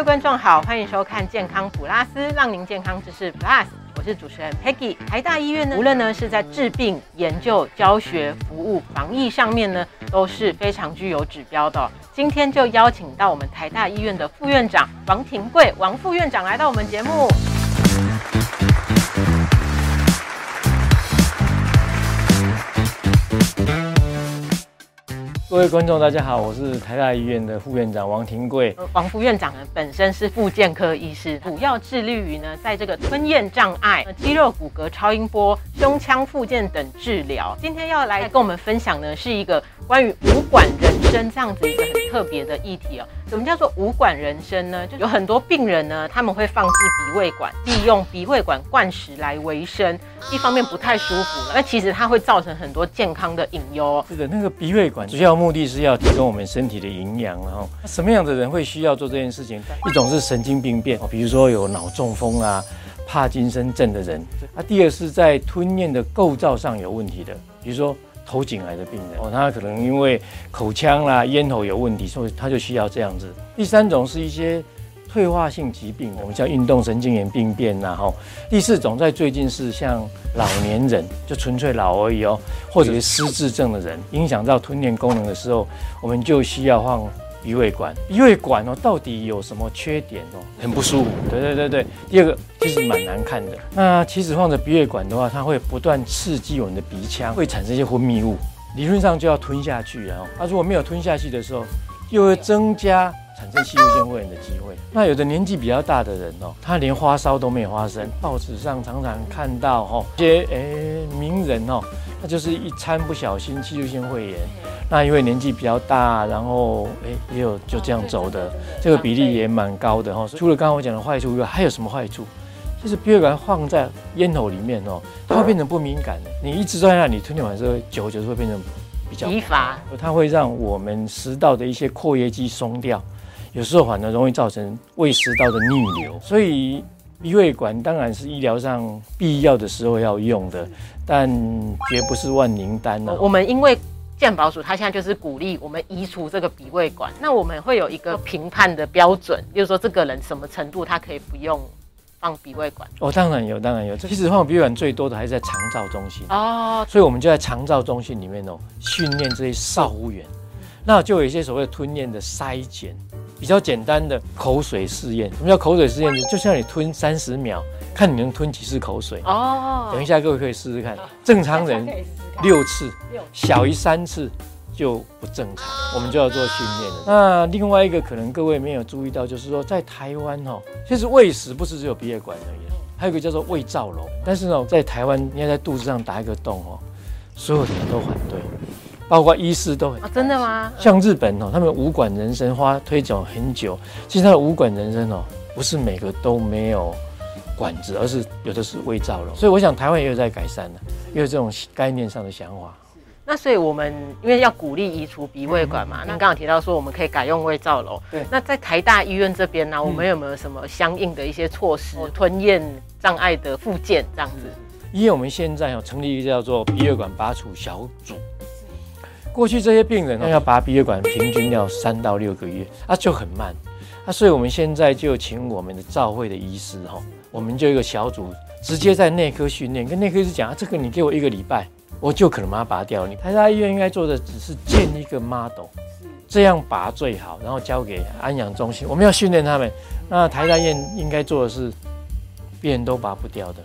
各位观众好，欢迎收看健康普拉斯，让您健康知识 Plus。我是主持人 Peggy。台大医院呢，无论呢是在治病、研究、教学、服务、防疫上面呢，都是非常具有指标的。今天就邀请到我们台大医院的副院长王廷贵王副院长来到我们节目。各位观众，大家好，我是台大医院的副院长王廷贵。王副院长呢，本身是复健科医师，主要致力于呢，在这个吞咽障碍、肌肉骨骼超音波、胸腔复健等治疗。今天要来跟我们分享呢，是一个关于无管人生这样子一个很特别的议题哦。什么叫做无管人生呢？就有很多病人呢，他们会放置鼻胃管，利用鼻胃管灌食来维生。一方面不太舒服了，那其实它会造成很多健康的隐忧。是的，那个鼻胃管主要目的是要提供我们身体的营养，然后什么样的人会需要做这件事情？一种是神经病变，比如说有脑中风啊、帕金森症的人；啊，第二是在吞咽的构造上有问题的，比如说。喉颈癌的病人哦，他可能因为口腔啦、咽喉有问题，所以他就需要这样子。第三种是一些退化性疾病，我们叫运动神经炎病变呐，吼。第四种在最近是像老年人，就纯粹老而已哦，或者是失智症的人，影响到吞咽功能的时候，我们就需要放。鼻胃管，鼻胃管哦，到底有什么缺点哦？很不舒服。对对对对。第二个其实蛮难看的。那其实放着鼻胃管的话，它会不断刺激我们的鼻腔，会产生一些分泌物，理论上就要吞下去然后，它如果没有吞下去的时候，又会增加产生吸入性肺炎的机会。那有的年纪比较大的人哦，他连发烧都没有发生。报纸上常常看到哈，一些诶名人哦。那就是一餐不小心，气入性肺炎。那因为年纪比较大，然后哎也有就这样走的，这个比例也蛮高的哈。除了刚刚我讲的坏处以外，还有什么坏处？就是鼻胃管放在咽喉里面哦，它会变成不敏感的。你一直在那里吞咽完之后，久久就会变成比较疲乏。它会让我们食道的一些括约肌松掉，有时候反而容易造成胃食道的逆流。所以。鼻胃管当然是医疗上必要的时候要用的，但绝不是万灵丹呢。我们因为健保署，它现在就是鼓励我们移除这个鼻胃管，那我们会有一个评判的标准，就是说这个人什么程度他可以不用放鼻胃管。哦，当然有，当然有。其实放鼻胃管最多的还是在肠照中心哦，所以我们就在肠照中心里面哦训练这些少护员，那就有一些所谓的吞咽的筛检。比较简单的口水试验，什么叫口水试验？就像你吞三十秒，看你能吞几次口水哦。等一下各位可以试试看，正常人六次，小于三次就不正常，我们就要做训练了。那另外一个可能各位没有注意到，就是说在台湾哦，其实喂食不是只有鼻咽管而已，还有一个叫做胃造瘘。但是呢，在台湾你要在肚子上打一个洞哦，所有的人都反对。包括医师都很真的吗？像日本哦，他们无管人生花推广很久。其实他的无管人生哦，不是每个都没有管子，而是有的是胃造瘘。所以我想台湾也有在改善的，也有这种概念上的想法。那所以我们因为要鼓励移除鼻胃管嘛，那刚刚提到说我们可以改用胃造瘘。对。那在台大医院这边呢，我们有没有什么相应的一些措施，吞咽障碍的附件这样子？因为我们现在哦成立一个叫做鼻胃管拔除小组。过去这些病人要拔鼻血管，平均要三到六个月，啊就很慢，啊所以我们现在就请我们的照会的医师哈，我们就一个小组直接在内科训练，跟内科医师讲啊，这个你给我一个礼拜，我就可能把它拔掉。你台大医院应该做的只是建一个 model，这样拔最好，然后交给安养中心，我们要训练他们。那台大医院应该做的是，别人都拔不掉的，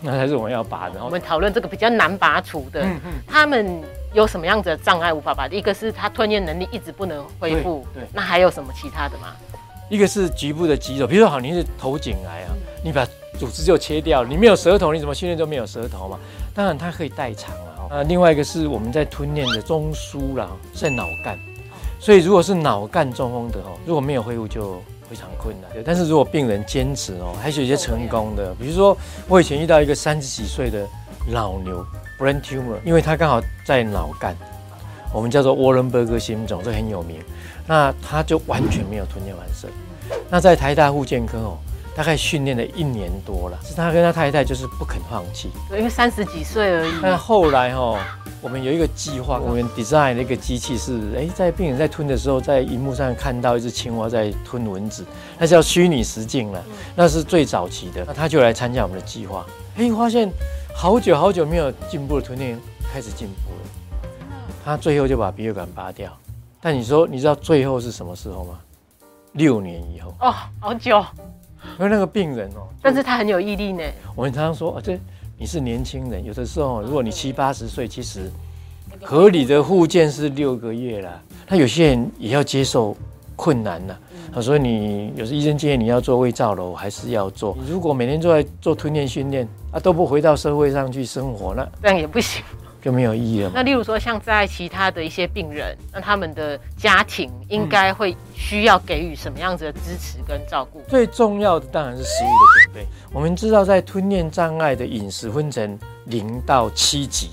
那才是我们要拔的。我们讨论这个比较难拔除的，他们。有什么样子的障碍无法拔？一个是他吞咽能力一直不能恢复，对，那还有什么其他的吗？一个是局部的肌肉，比如说好，你是头颈癌啊，你把组织就切掉，你没有舌头，你怎么训练都没有舌头嘛？当然它可以代偿了啊。另外一个是我们在吞咽的中枢啦，在脑干，所以如果是脑干中风的哦，如果没有恢复就非常困难。但是如果病人坚持哦，还是有一些成功的，比如说我以前遇到一个三十几岁的老牛。brain tumor，因为他刚好在脑干，我们叫做沃伦伯格心肿，这很有名。那他就完全没有吞咽完成。那在台大护健科哦，大概训练了一年多了，是他跟他太太就是不肯放弃。因为三十几岁而已。但后来哦，我们有一个计划，我们 design 的一个机器是，哎，在病人在吞的时候，在荧幕上看到一只青蛙在吞蚊子，那叫虚拟实境了，那是最早期的。那他就来参加我们的计划，哎，发现好久好久没有进步的吞咽开始进步了，他最后就把鼻血管拔掉。但你说，你知道最后是什么时候吗？六年以后哦，好久。因为那个病人哦，但是他很有毅力呢。我们常常说，啊，这你是年轻人，有的时候如果你七八十岁，其实合理的复健是六个月啦。那有些人也要接受困难了，啊，所以你有时医生建议你要做胃造瘘，还是要做。如果每天都在做吞咽训练啊，都不回到社会上去生活，那这样也不行。就没有意义了。那例如说，像在其他的一些病人，那他们的家庭应该会需要给予什么样子的支持跟照顾？最重要的当然是食物的准备。我们知道，在吞咽障碍的饮食分成零到七级，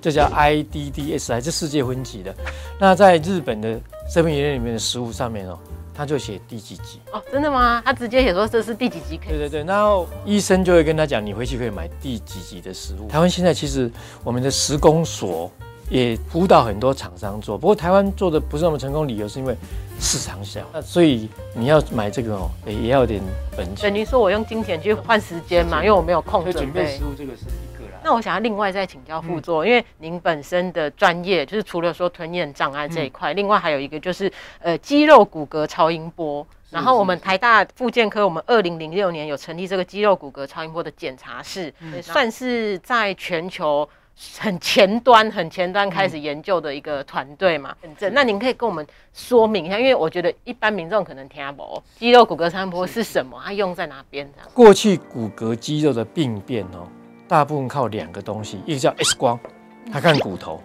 这叫 IDDSI，这世界分级的。那在日本的生命医院里面的食物上面哦。他就写第几集哦，真的吗？他直接写说这是第几集可以？对对对，然后医生就会跟他讲，你回去可以买第几集的食物。台湾现在其实我们的食工所也辅导很多厂商做，不过台湾做的不是那么成功，理由是因为市场小，那所以你要买这个哦，也要点本钱。等于说我用金钱去换时间嘛，因为我没有空准备食物，这个是。那我想要另外再请教副座，因为您本身的专业就是除了说吞咽障碍这一块，另外还有一个就是呃肌肉骨骼超音波。然后我们台大复健科，我们二零零六年有成立这个肌肉骨骼超音波的检查室，算是在全球很前端、很前端开始研究的一个团队嘛。那您可以跟我们说明一下，因为我觉得一般民众可能听不懂肌肉骨骼超音波是什么，它用在哪边？过去骨骼肌肉的病变哦。大部分靠两个东西，一个叫 X 光，它看骨头；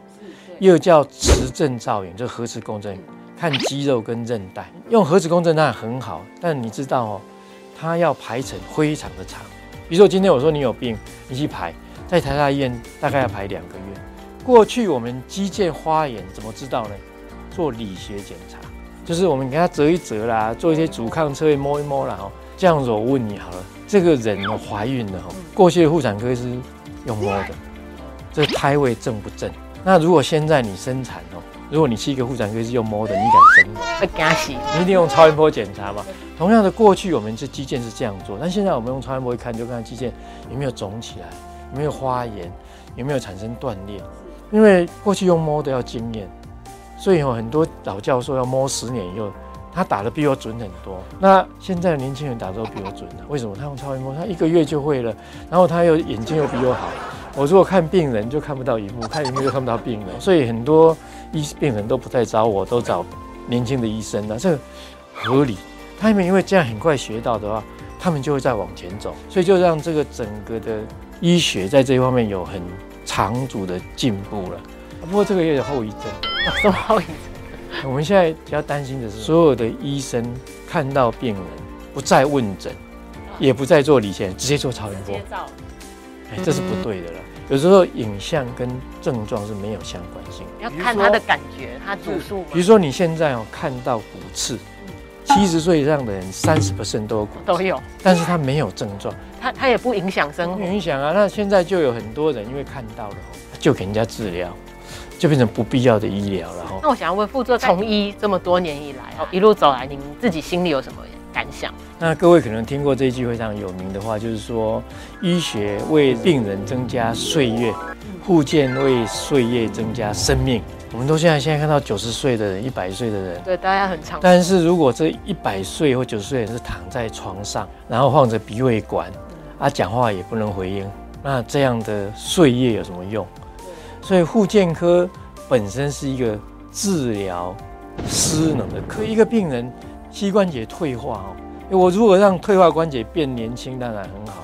一个叫磁振造影，就核磁共振，看肌肉跟韧带。用核磁共振当然很好，但你知道哦，它要排程非常的长。比如说今天我说你有病，你去排，在台大医院大概要排两个月。过去我们肌腱发炎怎么知道呢？做理学检查，就是我们给它折一折啦，做一些阻抗测验摸一摸啦。哦，这样子我问你好了。这个人哦，怀孕了哈，过去的妇产科是用摸的，这胎位正不正？那如果现在你生产哦，如果你是一个妇产科是用摸的，你敢生吗？会惊死！你一定用超音波检查嘛。同样的，过去我们这肌腱是这样做，但现在我们用超音波一看，就看肌腱有没有肿起来，有没有发炎，有没有产生断裂。因为过去用摸的要经验，所以有很多老教授要摸十年以后。他打的比我准很多。那现在的年轻人打都比我准了，为什么？他用超音波，他一个月就会了。然后他又眼睛又比我好。我如果看病人就看不到荧幕，看荧幕就看不到病人。所以很多医病人都不再找我，都找年轻的医生了。这个合理。他们因为这样很快学到的话，他们就会再往前走。所以就让这个整个的医学在这一方面有很长足的进步了。不过这个也有后遗症，什么后遗症？我们现在比较担心的是，所有的医生看到病人不再问诊，也不再做理线，直接做超音波。哎，这是不对的了。有时候影像跟症状是没有相关性，要看他的感觉，他主诉。比如说你现在哦看到骨刺，七十岁以上的人三十都有骨都有，但是他没有症状，他他也不影响生活，影响啊。那现在就有很多人因为看到了，就给人家治疗。就变成不必要的医疗了哈。那我想要问副座，从医这么多年以来，哦，一路走来，您自己心里有什么感想？那各位可能听过这一句非常有名的话，就是说，医学为病人增加岁月，护健为岁月增加生命。我们都现在现在看到九十岁的人、一百岁的人，对，大家很长。但是如果这一百岁或九十岁人是躺在床上，然后放着鼻胃管，啊，讲话也不能回应，那这样的岁月有什么用？所以，护健科本身是一个治疗失能的科。一个病人膝关节退化哦，我如果让退化关节变年轻，当然很好，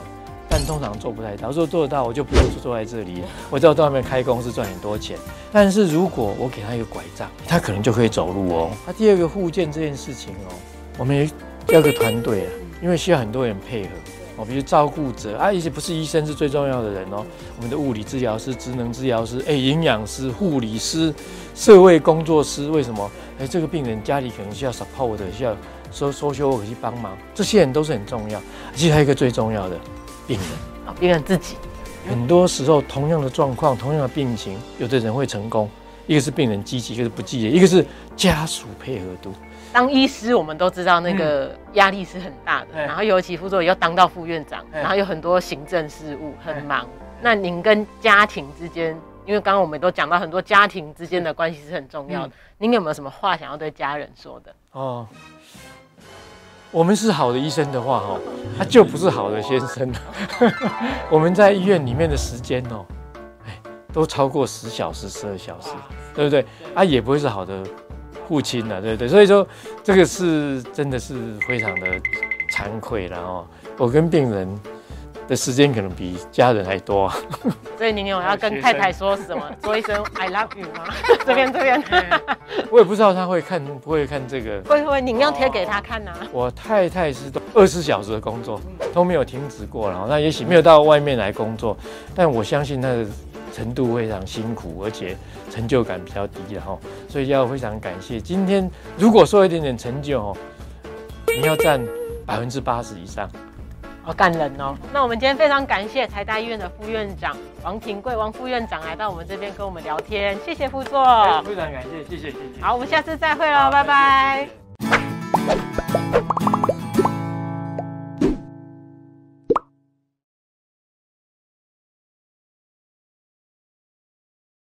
但通常做不太到。如果做得到，我就不用坐在这里，我就要到外面开公司赚很多钱。但是如果我给他一个拐杖，他可能就可以走路哦。他第二个护健这件事情哦，我们要个团队啊，因为需要很多人配合。哦，比如照顾者啊，一些不是医生是最重要的人哦。我们的物理治疗师、职能治疗师、哎，营养师、护理师、社会工作师，为什么？哎，这个病人家里可能需要 support，需要收收修可去帮忙，这些人都是很重要。其实还有一个最重要的病人啊，病人自己，很多时候同样的状况、同样的病情，有的人会成功，一个是病人积极，一个是不积极，一个是家属配合度。当医师，我们都知道那个压力是很大的，然后尤其副座又当到副院长，然后有很多行政事务，很忙。那您跟家庭之间，因为刚刚我们都讲到很多家庭之间的关系是很重要的，您有没有什么话想要对家人说的？哦，我们是好的医生的话，哦，他就不是好的先生了。我们在医院里面的时间哦，哎，都超过十小时、十二小时，对不对？啊，也不会是好的。父亲了，对对，所以说这个是真的是非常的惭愧了哦。我跟病人的时间可能比家人还多，所以您有要跟太太说什么？说一声 I love you 吗？这 边这边，我也不知道他会看不会看这个，会会，您要贴给他看呐。我太太是二十四小时的工作都没有停止过了，那也许没有到外面来工作，但我相信那。程度非常辛苦，而且成就感比较低了哈，所以要非常感谢。今天如果说一点点成就哦，你要占百分之八十以上，好感人哦。那我们今天非常感谢台大医院的副院长王庭贵王副院长来到我们这边跟我们聊天，谢谢副座，非常感谢，谢谢谢谢。好，我们下次再会喽，拜拜。